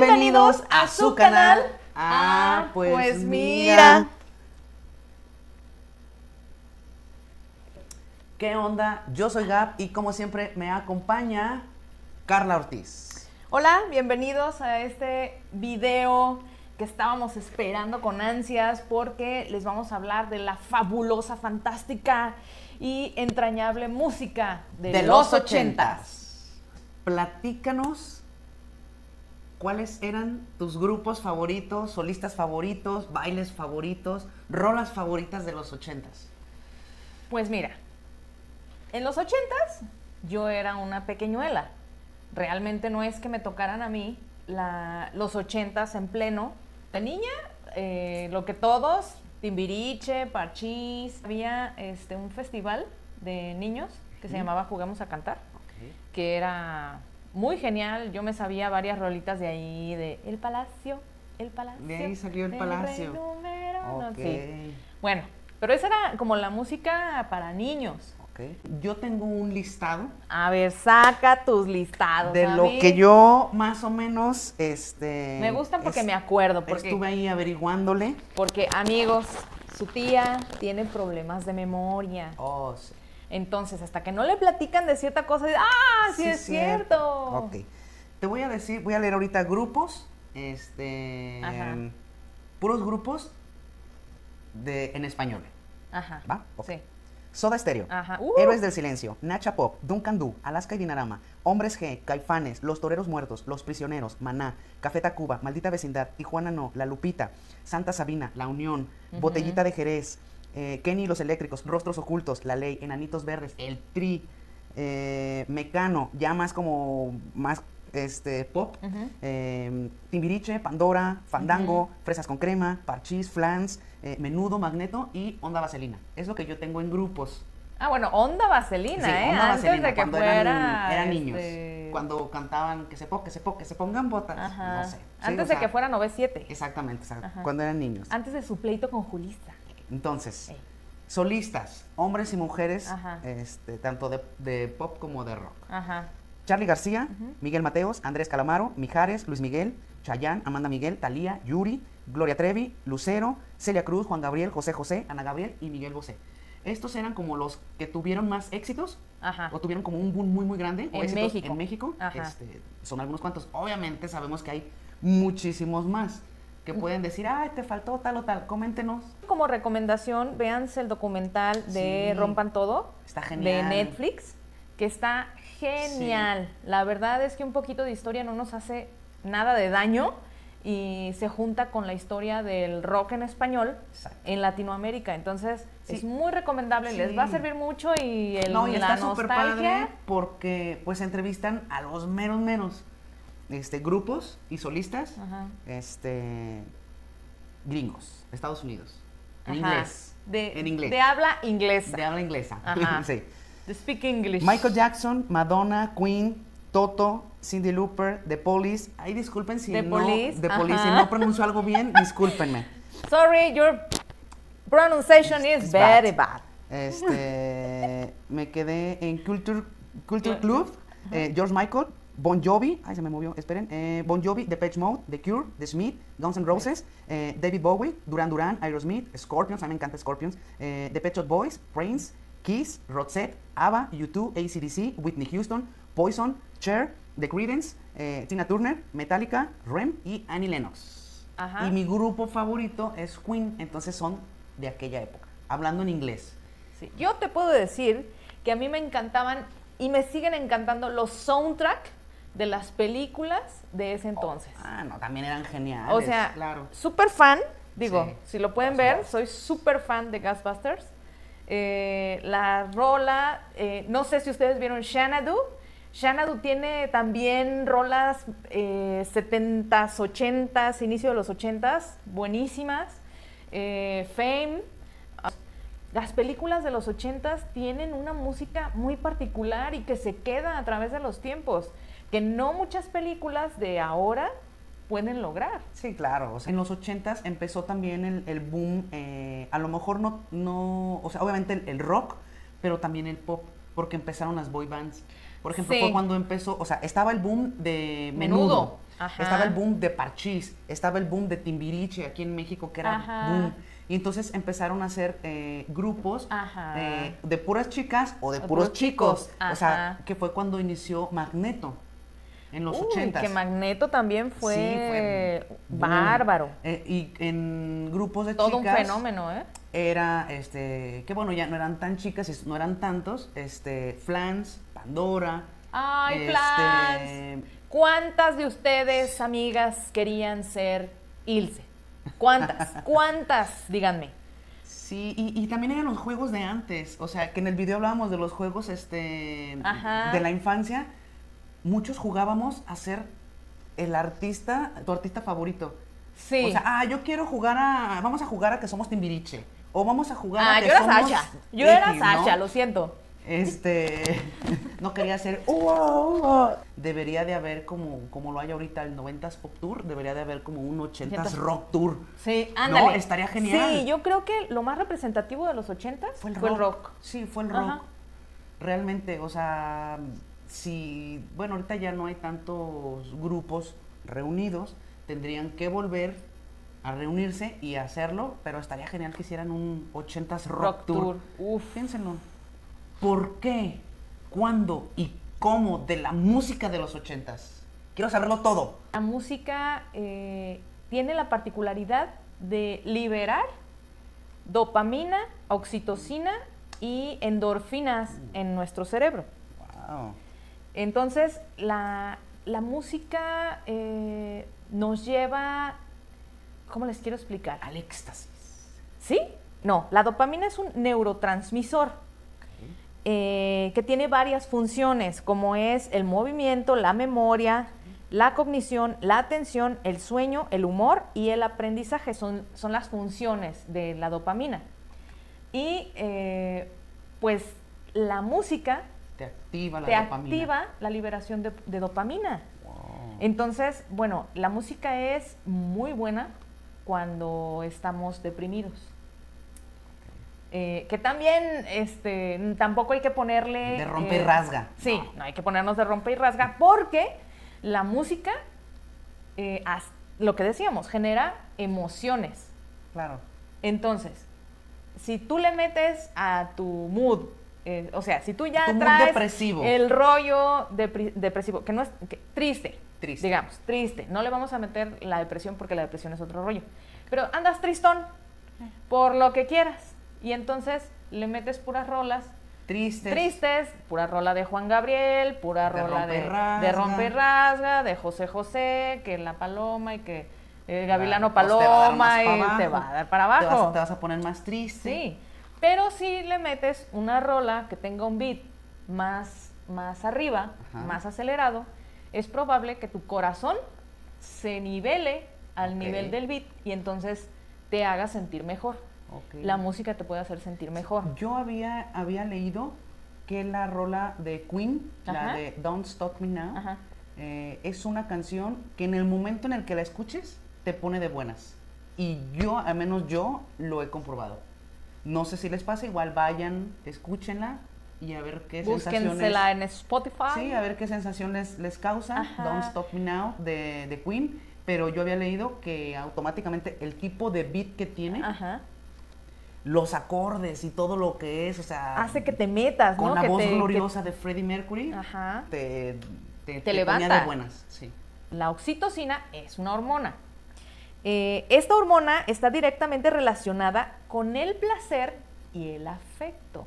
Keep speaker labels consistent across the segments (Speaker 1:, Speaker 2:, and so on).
Speaker 1: Bienvenidos a su canal. Ah, pues, mira. ¿Qué onda? Yo soy Gab y como siempre me acompaña Carla Ortiz.
Speaker 2: Hola, bienvenidos a este video que estábamos esperando con ansias porque les vamos a hablar de la fabulosa, fantástica y entrañable música de, los ochentas.
Speaker 1: Platícanos cuáles eran tus grupos favoritos, solistas favoritos, bailes favoritos, rolas favoritas de los ochentas.
Speaker 2: Pues mira, en los ochentas yo era una pequeñuela. Realmente no es que me tocaran a mí la, los ochentas en pleno. De niña, eh, lo que todos, Timbiriche, Parchís, había este, un festival de niños que se llamaba Juguemos a Cantar, que era muy genial. Yo me sabía varias rolitas de ahí, de El Palacio, El Palacio.
Speaker 1: De ahí salió El Palacio.
Speaker 2: Bueno, pero esa era como la música para niños.
Speaker 1: Yo tengo un listado.
Speaker 2: A ver, saca tus listados.
Speaker 1: De lo que yo más o menos, este...
Speaker 2: Me gustan porque me acuerdo.
Speaker 1: Porque, estuve ahí averiguándole.
Speaker 2: Porque, amigos, su tía tiene problemas de memoria.
Speaker 1: Oh, sí.
Speaker 2: Entonces, hasta que no le platican de cierta cosa, ¡ah, sí, es cierto.
Speaker 1: Ok. Te voy a decir, voy a leer ahorita grupos, este... puros grupos de, en español.
Speaker 2: Ajá.
Speaker 1: ¿Va?
Speaker 2: Sí.
Speaker 1: Soda Stereo,
Speaker 2: uh.
Speaker 1: Héroes del Silencio, Nacha Pop, Duncan Du, Alaska y Dinarama, Hombres G, Caifanes, Los Toreros Muertos, Los Prisioneros, Maná, Café Tacuba, Maldita Vecindad, Tijuana No, La Lupita, Santa Sabina, La Unión, Botellita de Jerez, eh, Kenny y los Eléctricos, Rostros Ocultos, La Ley, Enanitos Verdes, El Tri, eh, Mecano, ya más como más este, pop, em, Timbiriche, Pandora, Fandango, Fresas con Crema, Parchís, Flans, eh, Menudo, Magneto y Onda Vaselina. Es lo que yo tengo en grupos.
Speaker 2: Ah, bueno, Onda Vaselina, ¿eh? Antes de que fuera.
Speaker 1: Eran, niños. Este, cuando cantaban que se, po, que se, po, que se pongan botas. No sé.
Speaker 2: Antes de que fueran 9-7.
Speaker 1: Exactamente, cuando eran niños.
Speaker 2: Antes de su pleito con Julista.
Speaker 1: Entonces, solistas, hombres y mujeres, este, tanto de, de, pop como de rock.
Speaker 2: Ajá.
Speaker 1: Charlie García, Miguel Mateos, Andrés Calamaro, Mijares, Luis Miguel, Chayán, Amanda Miguel, Talía, Yuri, Gloria Trevi, Lucero, Celia Cruz, Juan Gabriel, José José, Ana Gabriel y Miguel Bosé. Estos eran como los que tuvieron más éxitos o tuvieron como un boom muy muy grande
Speaker 2: en México.
Speaker 1: En México. Este, son algunos cuantos. Obviamente sabemos que hay muchísimos más que pueden decir, ay, te faltó tal o tal, coméntenos.
Speaker 2: Como recomendación, véanse el documental de Rompan Todo.
Speaker 1: Está genial.
Speaker 2: De Netflix, que está genial. La verdad es que un poquito de historia no nos hace nada de daño y se junta con la historia del rock en español en Latinoamérica. Entonces, es muy recomendable, les va a servir mucho y el
Speaker 1: no, y está súper padre porque pues entrevistan a los menos menos este grupos y solistas este gringos, Estados Unidos, en inglés.
Speaker 2: De,
Speaker 1: en inglés.
Speaker 2: De habla inglesa.
Speaker 1: De habla inglesa. sí.
Speaker 2: speak English.
Speaker 1: Michael Jackson, Madonna, Queen, Toto, Cindy Looper, The Police. Ay, disculpen si no,
Speaker 2: Police.
Speaker 1: The Police, si no pronuncio algo bien, discúlpenme.
Speaker 2: Sorry, your pronunciation is very bad.
Speaker 1: Este, me quedé en Culture, Culture Club, eh, George Michael, Bon Jovi, ay se me movió, esperen, eh, Bon Jovi, The Patch Mode, The Cure, The Smith, Guns N' Roses, eh, David Bowie, Duran Duran, Aerosmith, Scorpions, a mí me encanta Scorpions, The Pet Shop Boys, Prince, Kiss, Roxette, ABBA, U2, ACDC, Whitney Houston, Poison, Cher, The Creedence, eh, Tina Turner, Metallica, Rem y Annie Lennox. Y mi grupo favorito es Queen, entonces son de aquella época, hablando en inglés.
Speaker 2: Sí. Yo te puedo decir que a mí me encantaban y me siguen encantando los soundtracks de las películas de ese entonces.
Speaker 1: ah, no, también eran geniales.
Speaker 2: O sea, claro. súper fan, digo, si lo pueden ver, soy súper fan de Ghostbusters. Eh, la rola, eh, no sé si ustedes vieron Xanadu. Xanadu tiene también rolas eh, 70s, 80s, inicio de los 80s, buenísimas. Eh, Fame. Las películas de los 80s tienen una música muy particular y que se queda a través de los tiempos, que no muchas películas de ahora pueden lograr.
Speaker 1: Sí, claro. en los 80 empezó también el, boom, eh, a lo mejor no, no o sea, obviamente el, rock, pero también el pop, porque empezaron las boy bands. Por ejemplo, fue cuando empezó, o sea, estaba el boom de Menudo.
Speaker 2: Ajá.
Speaker 1: Estaba el boom de Parchís, estaba el boom de Timbiriche aquí en México, que era
Speaker 2: Ajá.
Speaker 1: boom. Y entonces empezaron a hacer eh, grupos de puras chicas o de puros
Speaker 2: puros
Speaker 1: chicos.
Speaker 2: chicos,
Speaker 1: O sea, que fue cuando inició Magneto, en los
Speaker 2: Uy,
Speaker 1: ochentas.
Speaker 2: que Magneto también fue,
Speaker 1: Sí, fue boom.
Speaker 2: bárbaro.
Speaker 1: Eh, y en grupos de
Speaker 2: Todo
Speaker 1: chicas.
Speaker 2: un fenómeno, ¿eh?
Speaker 1: Era, este, que bueno, ya no eran tan chicas, no eran tantos, este, Flans, Pandora.
Speaker 2: Ay,
Speaker 1: este,
Speaker 2: Flans. ¿Cuántas de ustedes, amigas, querían ser Ilse? ¿Cuántas? ¿Cuántas? Díganme.
Speaker 1: Sí, y, y también eran los juegos de antes, o sea, que en el video hablábamos de los juegos, este,
Speaker 2: Ajá.
Speaker 1: de la infancia, muchos jugábamos a ser el artista, tu artista favorito.
Speaker 2: Sí.
Speaker 1: O sea, ah, yo quiero jugar a, vamos a jugar a que somos Timbiriche, o vamos a jugar
Speaker 2: ah,
Speaker 1: a
Speaker 2: yo
Speaker 1: que
Speaker 2: era
Speaker 1: somos
Speaker 2: Sasha. Yo era
Speaker 1: X, ¿no?
Speaker 2: Sasha, lo siento.
Speaker 1: Este, no quería ser, debería de haber como, como lo hay ahorita el 90s Pop Tour, debería de haber como un 80s
Speaker 2: 80s.
Speaker 1: Rock Tour.
Speaker 2: Sí, ándale.
Speaker 1: estaría genial.
Speaker 2: Sí, yo creo que lo más representativo de los 80
Speaker 1: Fue el,
Speaker 2: fue
Speaker 1: rock.
Speaker 2: el rock.
Speaker 1: Sí, fue el
Speaker 2: Ajá.
Speaker 1: rock. Realmente, o sea, si, bueno, ahorita ya no hay tantos grupos reunidos, tendrían que volver a reunirse y hacerlo, pero estaría genial que hicieran un 80s Rock,
Speaker 2: Rock
Speaker 1: Tour.
Speaker 2: Tour. Uf.
Speaker 1: Piénsenlo. ¿Por qué? ¿Cuándo? ¿Y cómo de la música de los 80s? Quiero saberlo todo.
Speaker 2: La música eh, tiene la particularidad de liberar dopamina, oxitocina y endorfinas en nuestro cerebro.
Speaker 1: Wow.
Speaker 2: Entonces, la, la música eh, nos lleva, ¿cómo les quiero explicar?
Speaker 1: Al éxtasis.
Speaker 2: ¿Sí? No, la dopamina es un neurotransmisor eh, que tiene varias funciones, como es el movimiento, la memoria, la cognición, la atención, el sueño, el humor y el aprendizaje. Son, son las funciones de la dopamina. Y eh, pues la música
Speaker 1: Te activa la
Speaker 2: te
Speaker 1: dopamina.
Speaker 2: activa la liberación de, de dopamina.
Speaker 1: Wow.
Speaker 2: Entonces, bueno, la música es muy buena cuando estamos deprimidos. Eh, que también, este, tampoco hay que ponerle...
Speaker 1: De rompe y
Speaker 2: eh,
Speaker 1: rasga.
Speaker 2: Sí, no. hay que ponernos de rompe y rasga porque la música, eh, as- lo que decíamos, genera emociones.
Speaker 1: Claro.
Speaker 2: Entonces, si tú le metes a tu mood, eh, o sea, si tú ya traes
Speaker 1: depresivo.
Speaker 2: el rollo depresivo, que no es que- triste,
Speaker 1: Triste.
Speaker 2: digamos, triste, no le vamos a meter la depresión porque la depresión es otro rollo, pero andas tristón por lo que quieras y entonces le metes puras rolas
Speaker 1: Tristes.
Speaker 2: tristes, pura rola de Juan Gabriel, pura
Speaker 1: De
Speaker 2: rola
Speaker 1: rompe
Speaker 2: de,
Speaker 1: rasga.
Speaker 2: de rompe y rasga, de José José, que la paloma y que eh, Gavilano
Speaker 1: pues te
Speaker 2: Paloma y te
Speaker 1: abajo.
Speaker 2: va a dar para
Speaker 1: Te vas,
Speaker 2: abajo.
Speaker 1: te vas a poner más triste.
Speaker 2: Sí, pero si le metes una rola que tenga un beat más, más arriba,
Speaker 1: Ajá.
Speaker 2: más acelerado, es probable que tu corazón se nivele al nivel del beat y entonces te haga sentir mejor. La música te puede hacer sentir mejor.
Speaker 1: Yo había, había leído que la rola de Queen, la de Don't Stop Me Now, eh, es una canción que en el momento en el que la escuches te pone de buenas. Y yo, al menos yo, lo he comprobado. No sé si les pasa, igual vayan, escúchenla y a ver qué sensaciones...
Speaker 2: En Spotify.
Speaker 1: Sí, a ver qué sensación les, les causa
Speaker 2: Ajá.
Speaker 1: Don't Stop Me Now de, de Queen. Pero yo había leído que automáticamente el tipo de beat que tiene,
Speaker 2: Ajá.
Speaker 1: los acordes y todo lo que es, o sea,
Speaker 2: Hace que te metas,
Speaker 1: con
Speaker 2: ¿no?
Speaker 1: la
Speaker 2: Que
Speaker 1: voz
Speaker 2: te- que-
Speaker 1: gloriosa de Freddie Mercury,
Speaker 2: Ajá.
Speaker 1: te, te,
Speaker 2: levanta.
Speaker 1: de buenas. Sí.
Speaker 2: La oxitocina es una hormona. Eh, esta hormona está directamente relacionada con el placer y el afecto.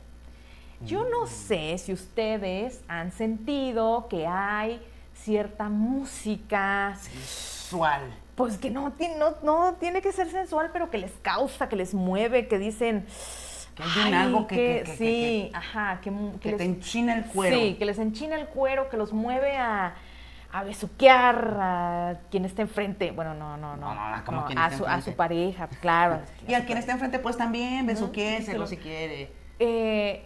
Speaker 2: Yo no sé si ustedes han sentido que hay cierta música,
Speaker 1: Sensual.
Speaker 2: pues que no, tiene- no, no tiene que ser sensual, pero que les causa, que les mueve, que dicen...
Speaker 1: Que hay un
Speaker 2: "Ay,
Speaker 1: algo que- que- que-
Speaker 2: sí,
Speaker 1: que-
Speaker 2: ajá, Que les-
Speaker 1: te enchina el cuero.
Speaker 2: Sí, que les enchina el cuero, que los mueve a, a besuquear a quien esté enfrente. Bueno, no, no, no.
Speaker 1: No, no, no, como
Speaker 2: no,
Speaker 1: quien
Speaker 2: a, su, a pareja, claro.
Speaker 1: Y al quien esté enfrente, pues también, besuquiéselo
Speaker 2: Ujú,
Speaker 1: si quiere.
Speaker 2: Eh,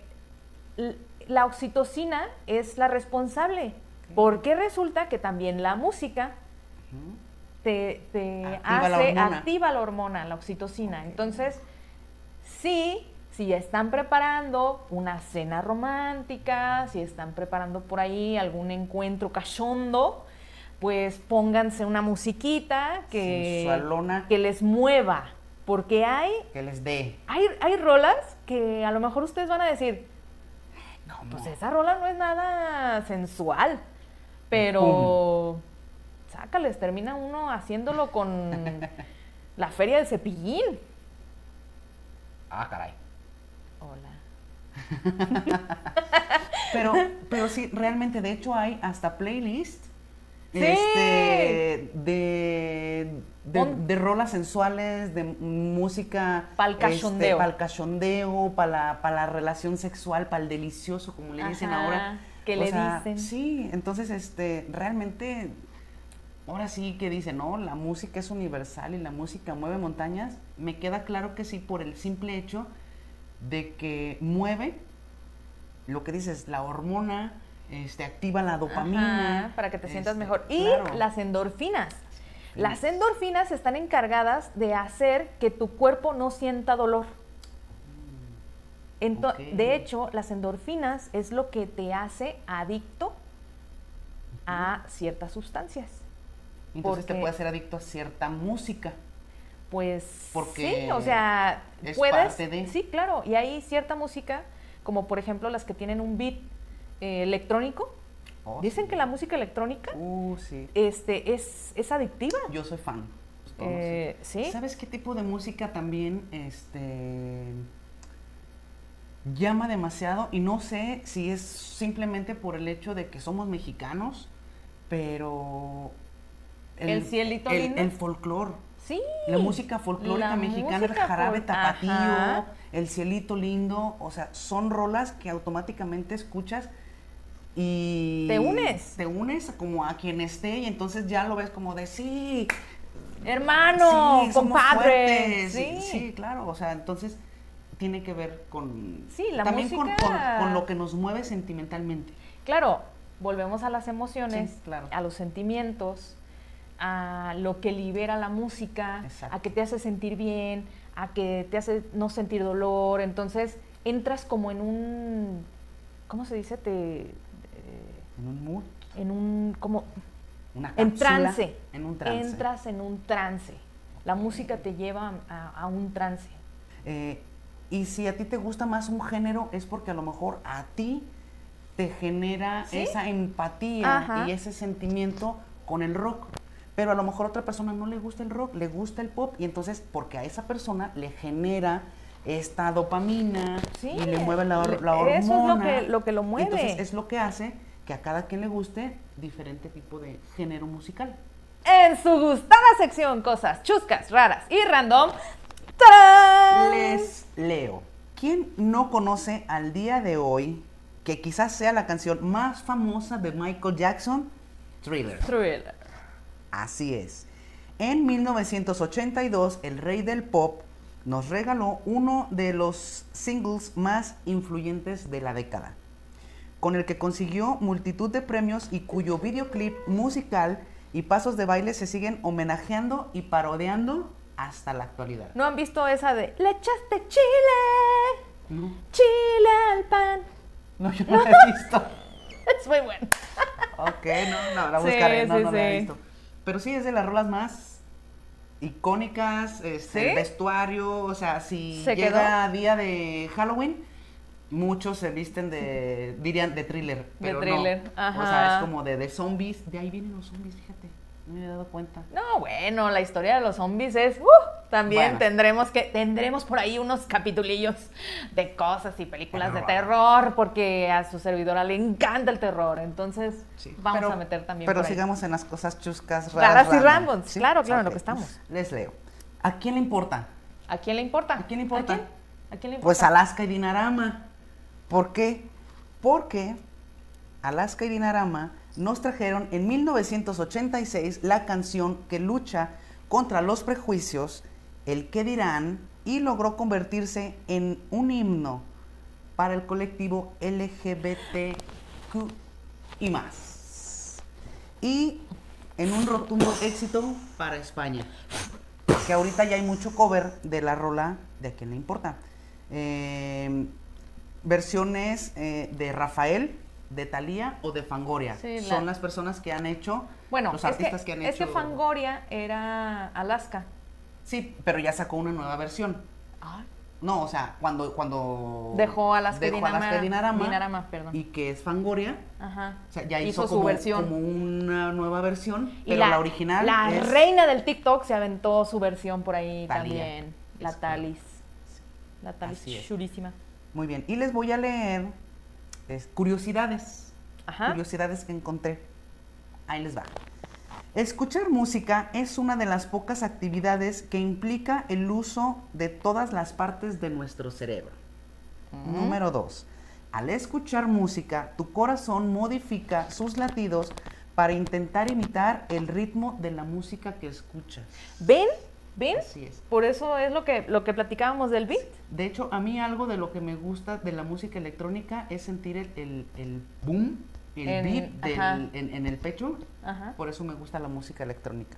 Speaker 2: la oxitocina es la responsable, porque resulta que también la música te, te
Speaker 1: Activa la
Speaker 2: hace, activa la hormona, la oxitocina. Entonces, sí, si ya están preparando una cena romántica, si están preparando por ahí algún encuentro cachondo, pues pónganse una musiquita que, les mueva. Porque hay,
Speaker 1: Que les dé.
Speaker 2: hay, hay rolas que a lo mejor ustedes van a decir,
Speaker 1: ¿Cómo?
Speaker 2: pues esa rola no es nada sensual. Pero sácales, termina uno haciéndolo con la feria del cepillín.
Speaker 1: Ah, caray.
Speaker 2: Hola.
Speaker 1: Pero, pero sí, realmente, de hecho, hay hasta playlist
Speaker 2: Sí.
Speaker 1: este, de, de, rolas sensuales, de música.
Speaker 2: Pa'l cachondeo.
Speaker 1: para el cachondeo, para la, pa' la relación sexual, para el delicioso, como le dicen
Speaker 2: Ajá,
Speaker 1: ahora.
Speaker 2: que
Speaker 1: O
Speaker 2: le
Speaker 1: sea,
Speaker 2: dicen.
Speaker 1: Sí, entonces, este, realmente. Ahora sí que dicen, ¿no? La música es universal y la música mueve montañas. Me queda claro que sí, por el simple hecho de que mueve lo que dices, la hormona, este, activa la dopamina.
Speaker 2: Ajá, para que te sientas
Speaker 1: este,
Speaker 2: mejor. Y
Speaker 1: claro.
Speaker 2: las endorfinas. Las endorfinas están encargadas de hacer que tu cuerpo no sienta dolor. Ento-. De hecho, las endorfinas es lo que te hace adicto a ciertas sustancias.
Speaker 1: Entonces te puede hacer adicto a cierta música.
Speaker 2: Pues
Speaker 1: Porque
Speaker 2: sí, o sea,
Speaker 1: es
Speaker 2: puedes.
Speaker 1: parte de-
Speaker 2: Sí, claro. Y hay cierta música, como por ejemplo las que tienen un beat eh, electrónico.
Speaker 1: Oh,
Speaker 2: Dicen
Speaker 1: sí.
Speaker 2: que la música electrónica
Speaker 1: Uh, sí.
Speaker 2: este, es, es adictiva.
Speaker 1: Yo soy fan.
Speaker 2: Eh, ¿sí?
Speaker 1: ¿Sabes qué tipo de música también este, llama demasiado? Y no sé si es simplemente por el hecho de que somos mexicanos, pero...
Speaker 2: ¿El cielito
Speaker 1: el,
Speaker 2: lindo?
Speaker 1: El folclore.
Speaker 2: Sí.
Speaker 1: La música folclórica
Speaker 2: La
Speaker 1: mexicana, el jarabe
Speaker 2: fol-
Speaker 1: tapatío,
Speaker 2: Ajá.
Speaker 1: el cielito lindo, o sea, son rolas que automáticamente escuchas y
Speaker 2: Te unes.
Speaker 1: Te unes como a quien esté y entonces ya lo ves como de sí,
Speaker 2: Hermano,
Speaker 1: sí,
Speaker 2: compadre.
Speaker 1: fuertes",
Speaker 2: Sí.
Speaker 1: sí, claro, o sea, entonces tiene que ver con
Speaker 2: Sí, la
Speaker 1: también con-
Speaker 2: música-
Speaker 1: con, con lo que nos mueve sentimentalmente.
Speaker 2: Claro, volvemos a las emociones,
Speaker 1: Sí, claro.
Speaker 2: a los sentimientos, a lo que libera la música,
Speaker 1: Exacto.
Speaker 2: a que te hace sentir bien, a que te hace no sentir dolor. Entonces entras como en un, ¿cómo se dice? Te, eh,
Speaker 1: En un mood,
Speaker 2: en un, como,
Speaker 1: una
Speaker 2: en trance.
Speaker 1: en un trance.
Speaker 2: Entras en un trance. La música te lleva a, a un trance.
Speaker 1: Eh, y si a ti te gusta más un género, es porque a lo mejor a ti te genera
Speaker 2: ¿Sí?
Speaker 1: esa empatía
Speaker 2: Ajá.
Speaker 1: y ese sentimiento con el rock. Pero a lo mejor a otra persona no le gusta el rock, le gusta el pop. Y entonces, porque a esa persona le genera esta dopamina
Speaker 2: Sí,
Speaker 1: y le mueve la, la
Speaker 2: eso es lo
Speaker 1: hormona.
Speaker 2: que- lo que lo
Speaker 1: y
Speaker 2: mueve.
Speaker 1: Entonces es lo que hace que a cada quien le guste diferente tipo de género musical.
Speaker 2: En su gustada sección, cosas chuscas, raras y random. ¡tarán!
Speaker 1: Les leo. ¿Quién no conoce al día de hoy que quizás sea la canción más famosa de Michael Jackson? Thriller.
Speaker 2: Thriller.
Speaker 1: Así es. En 1982, el rey del pop nos regaló uno de los singles más influyentes de la década, con el que consiguió multitud de premios y cuyo videoclip musical y pasos de baile se siguen homenajeando y parodiando hasta la actualidad.
Speaker 2: ¿No han visto esa de le echaste chile?
Speaker 1: No,
Speaker 2: Chile al pan.
Speaker 1: no, yo no la he visto.
Speaker 2: Es muy bueno.
Speaker 1: Ok, no, no, la
Speaker 2: Sí,
Speaker 1: buscaré, no,
Speaker 2: sí,
Speaker 1: no la he
Speaker 2: sí.
Speaker 1: visto. Pero sí es de las rolas más icónicas, este,
Speaker 2: ¿Sí?
Speaker 1: el vestuario, o sea, si
Speaker 2: ¿Se
Speaker 1: llega día de Halloween, muchos se visten de, dirían, de thriller, pero no.
Speaker 2: thriller,
Speaker 1: O sea, es como de, de zombies, de ahí vienen los zombies, fíjate, no me había dado cuenta.
Speaker 2: No, bueno, la historia de los zombies es. ¡uh! también
Speaker 1: Bueno.
Speaker 2: tendremos que tendremos por ahí unos capitulillos de cosas y películas de
Speaker 1: Terror.
Speaker 2: porque a su servidora le encanta el terror. Entonces,
Speaker 1: Sí,
Speaker 2: vamos
Speaker 1: pero-
Speaker 2: a meter también
Speaker 1: Pero
Speaker 2: por ahí.
Speaker 1: sigamos en las cosas chuscas,
Speaker 2: Raras
Speaker 1: raras,
Speaker 2: y
Speaker 1: random,
Speaker 2: claro, claro, en lo que estamos.
Speaker 1: Les leo. ¿A quién le importa?
Speaker 2: ¿A quién le importa?
Speaker 1: ¿A quién le importa?
Speaker 2: ¿A quién, ¿A quién le importa?
Speaker 1: Pues Alaska y Dinarama. ¿Por qué? Porque Alaska y Dinarama nos trajeron en 1986 la canción que lucha contra los prejuicios, el que dirán, y logró convertirse en un himno para el colectivo LGBTQ y más. Y en un rotundo éxito para España que ahorita ya hay mucho cover de la rola de a quién le importa. Eh, versiones eh, de Rafael, de Thalía o de Fangoria.
Speaker 2: Sí, la-
Speaker 1: Son las personas que han hecho,
Speaker 2: Bueno,
Speaker 1: los
Speaker 2: es
Speaker 1: artistas
Speaker 2: que,
Speaker 1: que, han
Speaker 2: es
Speaker 1: hecho.
Speaker 2: que Fangoria era Alaska.
Speaker 1: Sí, pero ya sacó una nueva versión. No, o sea, cuando, cuando
Speaker 2: Dejó Alaska y
Speaker 1: dejó Alaska y
Speaker 2: Dinarama.
Speaker 1: Dinarama,
Speaker 2: perdón.
Speaker 1: y que es Fangoria,
Speaker 2: Ajá.
Speaker 1: o sea, ya
Speaker 2: Hizo
Speaker 1: hizo,
Speaker 2: su
Speaker 1: como,
Speaker 2: versión.
Speaker 1: como una nueva versión,
Speaker 2: Y
Speaker 1: pero la, original
Speaker 2: La
Speaker 1: es
Speaker 2: reina del TikTok se aventó su versión por ahí
Speaker 1: Thalía.
Speaker 2: también. La
Speaker 1: Es.
Speaker 2: Talis. La Talis
Speaker 1: es.
Speaker 2: chulísima.
Speaker 1: Muy bien, y les voy a leer es, curiosidades,
Speaker 2: Ajá.
Speaker 1: curiosidades que encontré. Ahí les va. Escuchar música es una de las pocas actividades que implica el uso de todas las partes de nuestro cerebro. Número dos. Al escuchar música, tu corazón modifica sus latidos para intentar imitar el ritmo de la música que escuchas.
Speaker 2: ¿Ven? ¿Ven?
Speaker 1: Así es.
Speaker 2: Por eso es lo que, lo que platicábamos del beat.
Speaker 1: De hecho, a mí algo de lo que me gusta de la música electrónica es sentir el, el- el boom, el
Speaker 2: En-
Speaker 1: beat del- en, en el pecho.
Speaker 2: Ajá.
Speaker 1: Por eso me gusta la música electrónica.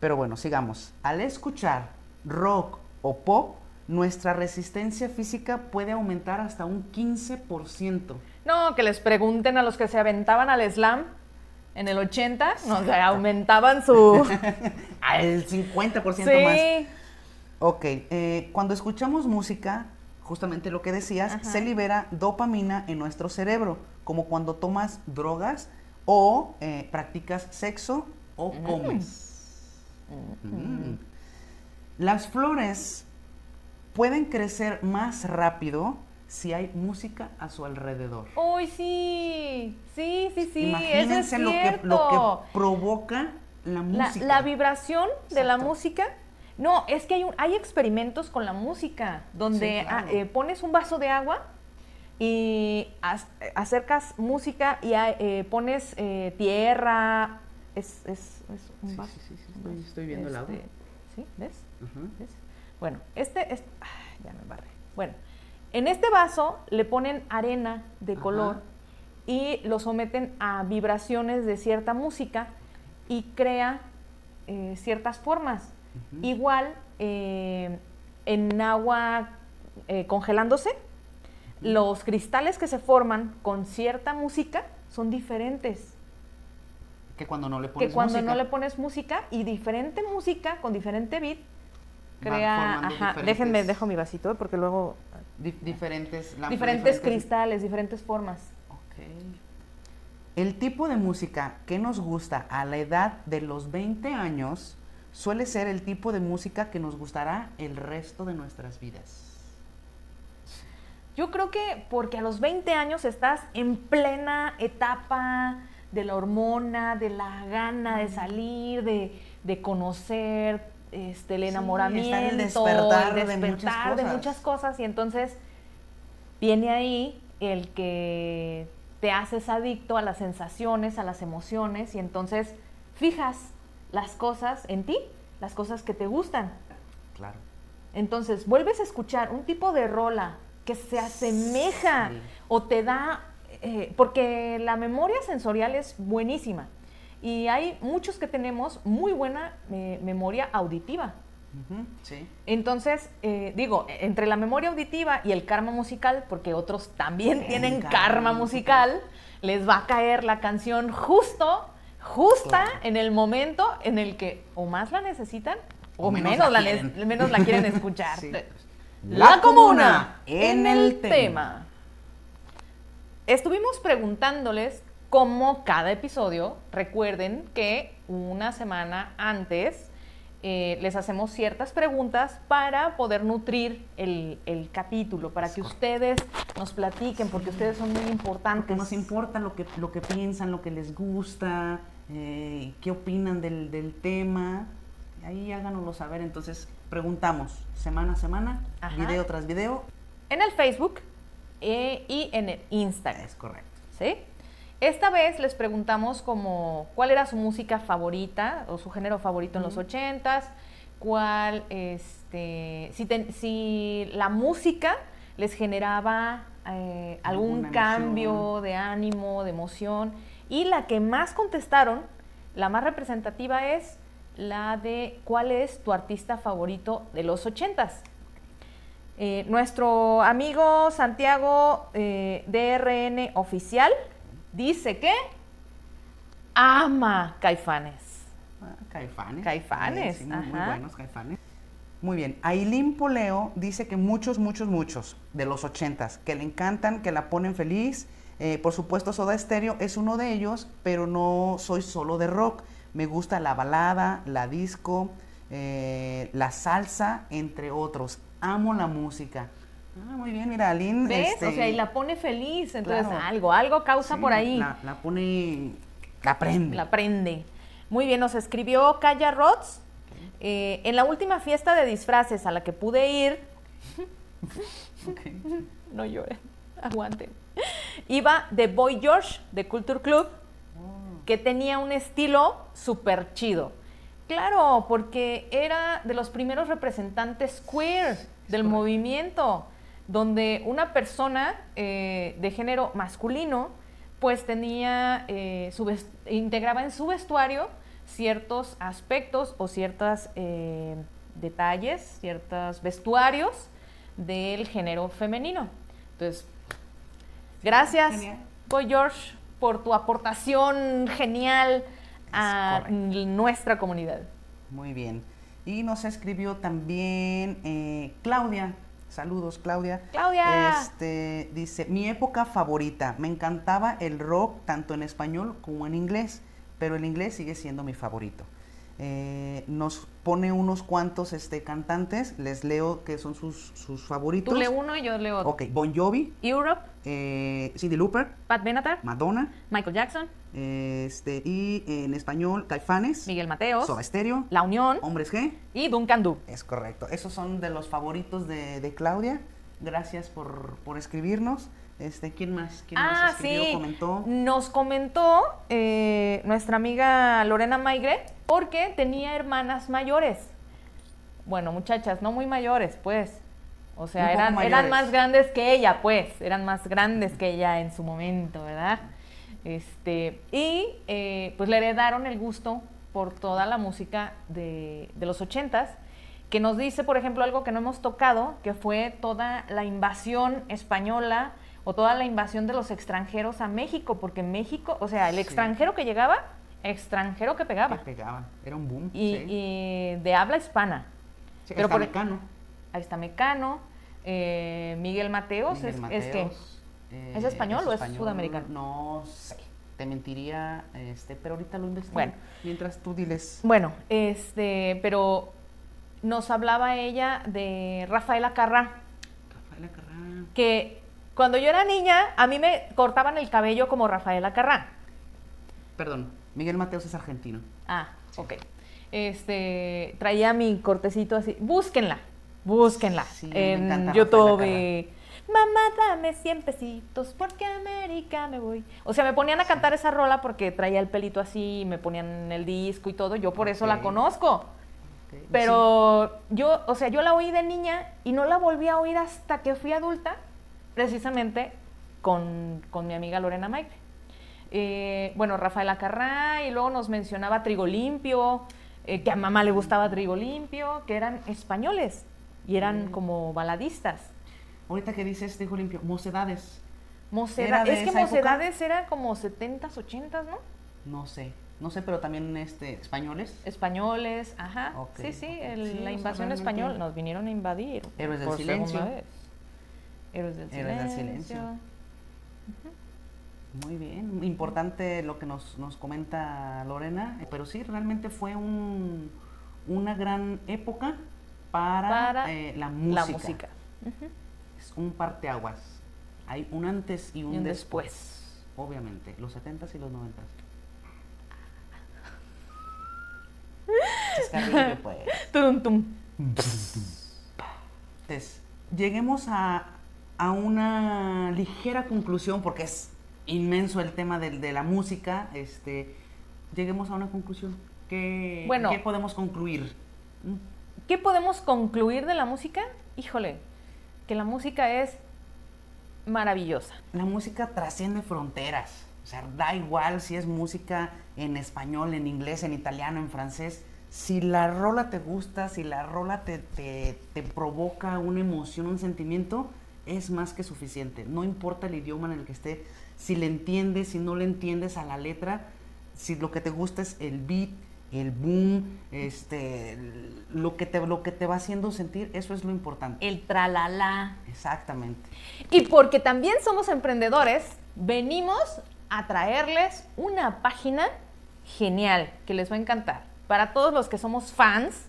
Speaker 1: Pero bueno, sigamos. Al escuchar rock o pop, nuestra resistencia física puede aumentar hasta un 15%.
Speaker 2: No, que les pregunten a los que se aventaban al slam en el 80, no, se aumentaban su...
Speaker 1: Al 50% más.
Speaker 2: sí.
Speaker 1: Ok, eh, cuando escuchamos música, justamente lo que decías,
Speaker 2: Ajá.
Speaker 1: se libera dopamina en nuestro cerebro, como cuando tomas drogas o eh, practicas sexo o comes. Mm. Las flores pueden crecer más rápido si hay música a su alrededor.
Speaker 2: Uy, sí. Sí, sí, sí.
Speaker 1: Imagínense
Speaker 2: eso es
Speaker 1: lo, que, lo que provoca la música.
Speaker 2: la vibración de la música. No, es que hay, un- hay experimentos con la música donde
Speaker 1: Sí, claro.
Speaker 2: ah, eh, pones un vaso de agua y as- eh, acercas música y ah, eh, pones eh, tierra. Es, es, es un
Speaker 1: Sí,
Speaker 2: vaso.
Speaker 1: sí, sí, sí, estoy- estoy viendo el agua.
Speaker 2: Este, ¿Sí? ¿Ves? ¿Ves? Bueno, este es. ay, ya me embarré. Bueno, en este vaso le ponen arena de
Speaker 1: Ajá.
Speaker 2: color y lo someten a vibraciones de cierta música y crea eh, ciertas formas. Igual eh, en agua eh, congelándose, los cristales que se forman con cierta música son diferentes
Speaker 1: Que cuando no le pones
Speaker 2: que cuando
Speaker 1: música.
Speaker 2: no le pones música y diferente música con diferente beat crea, ajá,
Speaker 1: diferentes-
Speaker 2: déjenme dejo mi vasito porque luego
Speaker 1: Di- diferentes lámparas,
Speaker 2: diferentes cristales, diferentes formas.
Speaker 1: Ok. El tipo de música que nos gusta a la edad de los 20 años suele ser el tipo de música que nos gustará el resto de nuestras vidas.
Speaker 2: Yo creo que porque a los 20 años estás en plena etapa de la hormona, de la gana de salir, de, de conocer, este, el
Speaker 1: Sí,
Speaker 2: enamoramiento,
Speaker 1: está el despertar
Speaker 2: el
Speaker 1: de muchas
Speaker 2: despertar de
Speaker 1: cosas.
Speaker 2: muchas cosas y entonces viene ahí el que te haces adicto a las sensaciones, a las emociones y entonces fijas las cosas en ti, las cosas que te gustan.
Speaker 1: Claro.
Speaker 2: Entonces, vuelves a escuchar un tipo de rola que se asemeja
Speaker 1: Sí.
Speaker 2: o te da, eh, porque la memoria sensorial es buenísima y hay muchos que tenemos muy buena eh, memoria auditiva.
Speaker 1: Sí.
Speaker 2: Entonces, eh, digo, entre la memoria auditiva y el karma musical, porque otros también
Speaker 1: Tienen
Speaker 2: tienen
Speaker 1: karma
Speaker 2: karma musical, les va a caer la canción justo, justa
Speaker 1: Claro.
Speaker 2: en el momento en el que o más la necesitan o,
Speaker 1: O
Speaker 2: menos,
Speaker 1: menos
Speaker 2: la,
Speaker 1: la
Speaker 2: menos la quieren escuchar.
Speaker 1: Sí.
Speaker 2: La comuna en el
Speaker 1: tema.
Speaker 2: tema. Estuvimos preguntándoles cómo cada episodio, recuerden que una semana antes eh, les hacemos ciertas preguntas para poder nutrir el, el capítulo, para que ustedes nos platiquen, porque ustedes son muy
Speaker 1: Porque
Speaker 2: importantes.
Speaker 1: nos importa lo que, lo que piensan, lo que les gusta, eh, qué opinan del, del tema. Ahí háganoslo saber. Entonces, preguntamos semana a semana,
Speaker 2: Ajá.
Speaker 1: video tras video.
Speaker 2: En el Facebook eh, y en el Instagram.
Speaker 1: Es correcto.
Speaker 2: ¿sí? Esta vez les preguntamos como cuál era su música favorita o su género favorito en los ochentas, cuál, este, si, ten- si la música les generaba eh, algún cambio de ánimo, de emoción, y la que más contestaron, la más representativa es la de cuál es tu artista favorito de los ochentas. Eh, nuestro amigo Santiago eh, DRN Oficial dice que ama Caifanes.
Speaker 1: Ah, Caifanes.
Speaker 2: Caifanes,
Speaker 1: Sí, sí, muy, buenos Caifanes. Muy bien. Ailín Poleo dice que muchos, muchos, muchos de los ochentas, que le encantan, que la ponen feliz. Eh, por supuesto, Soda Stereo es uno de ellos, pero no soy solo de rock. Me gusta la balada, la disco, eh, la salsa, entre otros. Amo la música. Ah, muy bien, mira, Ailín.
Speaker 2: ¿Ves?
Speaker 1: este,
Speaker 2: o sea, y la pone feliz. Entonces,
Speaker 1: claro.
Speaker 2: algo, algo causa
Speaker 1: sí,
Speaker 2: por ahí.
Speaker 1: La, la pone, la prende.
Speaker 2: La prende. Muy bien, nos escribió Kaya Rods. eh, en la última fiesta de disfraces a la que pude ir, no lloren, aguanten. Iba de Boy George de Culture Club, que tenía un estilo súper chido. Claro, porque era de los primeros representantes queer del movimiento, donde una persona eh, de género masculino, pues tenía, eh, su integraba en su vestuario ciertos aspectos o ciertos detalles, ciertos vestuarios del género femenino. Entonces, gracias. Boy George, por tu aportación genial a nuestra comunidad.
Speaker 1: Muy bien. Y nos escribió también eh, Claudia. Saludos, Claudia.
Speaker 2: Claudia.
Speaker 1: Este, dice, mi época favorita. Me encantaba el rock tanto en español como en inglés, pero el inglés sigue siendo mi favorito. Eh, nos pone unos cuantos este, cantantes, les leo que son sus, sus favoritos.
Speaker 2: Tú lee uno y yo leo otro.
Speaker 1: Ok, Bon Jovi,
Speaker 2: Europe,
Speaker 1: eh, Cindy Lauper,
Speaker 2: Pat Benatar,
Speaker 1: Madonna,
Speaker 2: Michael Jackson,
Speaker 1: este, y en español Caifanes,
Speaker 2: Miguel Mateos,
Speaker 1: Soda Stereo,
Speaker 2: La Unión
Speaker 1: Hombres G.
Speaker 2: y Duncan Du.
Speaker 1: Es correcto. Esos son de los favoritos de, de Claudia. Gracias por, por escribirnos. Este, ¿Quién más? ¿Quién
Speaker 2: Ah,
Speaker 1: más escribió,
Speaker 2: sí.
Speaker 1: comentó?
Speaker 2: Nos comentó eh, nuestra amiga Lorena Maigre porque tenía hermanas mayores. Bueno, muchachas, no muy mayores, pues. O sea, eran, eran más grandes que ella, pues. Eran más grandes que ella en su momento, ¿verdad? Este, y eh, pues le heredaron el gusto por toda la música de, de los ochentas, que nos dice, por ejemplo, algo que no hemos tocado, que fue toda la invasión española o toda la invasión de los extranjeros a México, porque México, o sea, el
Speaker 1: Sí.
Speaker 2: extranjero que llegaba, extranjero que pegaba,
Speaker 1: Que pegaba. Era un boom.
Speaker 2: y,
Speaker 1: sí.
Speaker 2: y de habla hispana.
Speaker 1: Sí,
Speaker 2: pero por-
Speaker 1: Mecano.
Speaker 2: Ahí está Mecano, eh, Miguel Mateos,
Speaker 1: Miguel
Speaker 2: es, es que...
Speaker 1: Eh,
Speaker 2: ¿es español o es sudamericano?
Speaker 1: No sé. Te mentiría, este, pero ahorita lo investigo.
Speaker 2: Bueno.
Speaker 1: Mientras tú diles.
Speaker 2: Bueno, este, pero nos hablaba ella de Rafaela Carrá,
Speaker 1: Rafaela Carrá.
Speaker 2: que cuando yo era niña a mí me cortaban el cabello como Rafaela Carrá.
Speaker 1: Perdón, Miguel Mateos es argentino.
Speaker 2: Ah, ok. Este, traía mi cortecito así. Búsquenla, búsquenla
Speaker 1: Sí, me
Speaker 2: en
Speaker 1: encanta
Speaker 2: YouTube. Mamá, dame 100 pesitos porque a América me voy. O sea, me ponían a cantar esa rola porque traía el pelito así y me ponían el disco y todo. Yo por eso la conozco. Pero yo, o sea, yo la oí de niña y no la volví a oír hasta que fui adulta, precisamente con, con mi amiga Lorena Mike. Eh, bueno, Rafaela Carrá y luego nos mencionaba Trigo Limpio, eh, que a mamá le gustaba Trigo Limpio, que eran españoles y eran
Speaker 1: Mm.
Speaker 2: como baladistas.
Speaker 1: Ahorita que dices, dijo limpio, mocedades.
Speaker 2: Moceda-
Speaker 1: ¿Era de
Speaker 2: es que
Speaker 1: esa época?
Speaker 2: Mocedades era como 70s, 80s, ¿no?
Speaker 1: No sé. No sé, pero también este, españoles.
Speaker 2: Españoles, ajá. Sí, sí, el-
Speaker 1: Sí,
Speaker 2: la invasión española, nos vinieron a invadir.
Speaker 1: Héroes del silencio.
Speaker 2: vez. Héroes del
Speaker 1: Héroes del
Speaker 2: silencio.
Speaker 1: silencio. Muy bien, importante lo que nos, nos comenta Lorena, pero sí, realmente fue un, una gran época para,
Speaker 2: Para
Speaker 1: eh, la música.
Speaker 2: La música.
Speaker 1: Es un parteaguas. Hay un antes y un,
Speaker 2: Y un
Speaker 1: después.
Speaker 2: después.
Speaker 1: Obviamente, los 70s y los 90s. Chascarrillo, pues. Entonces, lleguemos a, a una ligera conclusión, porque es inmenso el tema del- de, la música. Este, lleguemos a una conclusión. ¿Qué,
Speaker 2: Bueno.
Speaker 1: ¿qué podemos concluir? ¿Mm?
Speaker 2: ¿Qué podemos concluir de la música? Híjole, que la música es maravillosa.
Speaker 1: La música trasciende fronteras. O sea, da igual si es música en español, en inglés, en italiano, en francés. Si la rola te gusta, si la rola te, te, te provoca una emoción, un sentimiento, es más que suficiente. No importa el idioma en el que esté, si le entiendes, si no le entiendes a la letra, si lo que te gusta es el beat, el boom, este, lo que te, lo que te va haciendo sentir, eso es lo importante.
Speaker 2: El tralala.
Speaker 1: Exactamente.
Speaker 2: Y porque también somos emprendedores, venimos a traerles una página genial que les va a encantar. Para todos los que somos fans,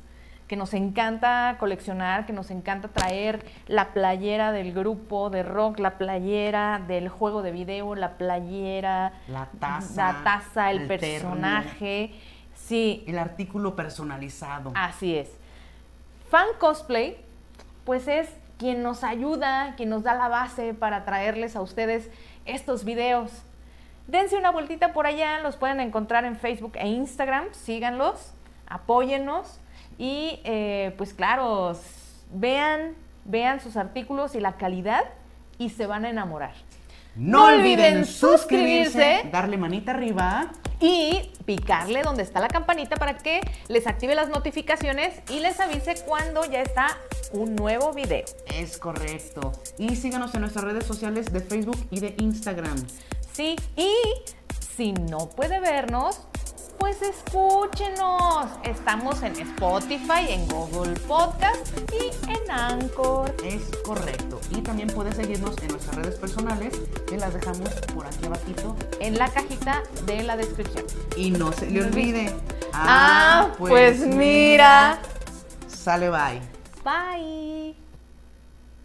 Speaker 2: que nos encanta coleccionar, que nos encanta traer la playera del grupo de rock, la playera del juego de video, la playera,
Speaker 1: La taza,
Speaker 2: la taza, el,
Speaker 1: el
Speaker 2: personaje. Sí,
Speaker 1: El artículo personalizado.
Speaker 2: Así es. Fan Cosplay, pues es quien nos ayuda, quien nos da la base para traerles a ustedes estos videos. Dense una vueltita por allá, los pueden encontrar en Facebook e Instagram, síganlos, apóyennos y eh, pues claro, vean, vean sus artículos y la calidad y se van a enamorar.
Speaker 1: No, olviden suscribirse, darle manita arriba.
Speaker 2: y picarle donde está la campanita para que les active las notificaciones y les avise cuando ya está un nuevo video.
Speaker 1: Es correcto. Y síganos en nuestras redes sociales de Facebook y de Instagram.
Speaker 2: Sí, y si no puede vernos, pues escúchenos. Estamos en Spotify, en Google Podcast y en Anchor.
Speaker 1: Es correcto. Y también puedes seguirnos en nuestras redes personales, que las dejamos por aquí abajito.
Speaker 2: En la cajita de la descripción.
Speaker 1: Y no se le olvide.
Speaker 2: Ah, pues mira.
Speaker 1: Sale bye.
Speaker 2: Bye.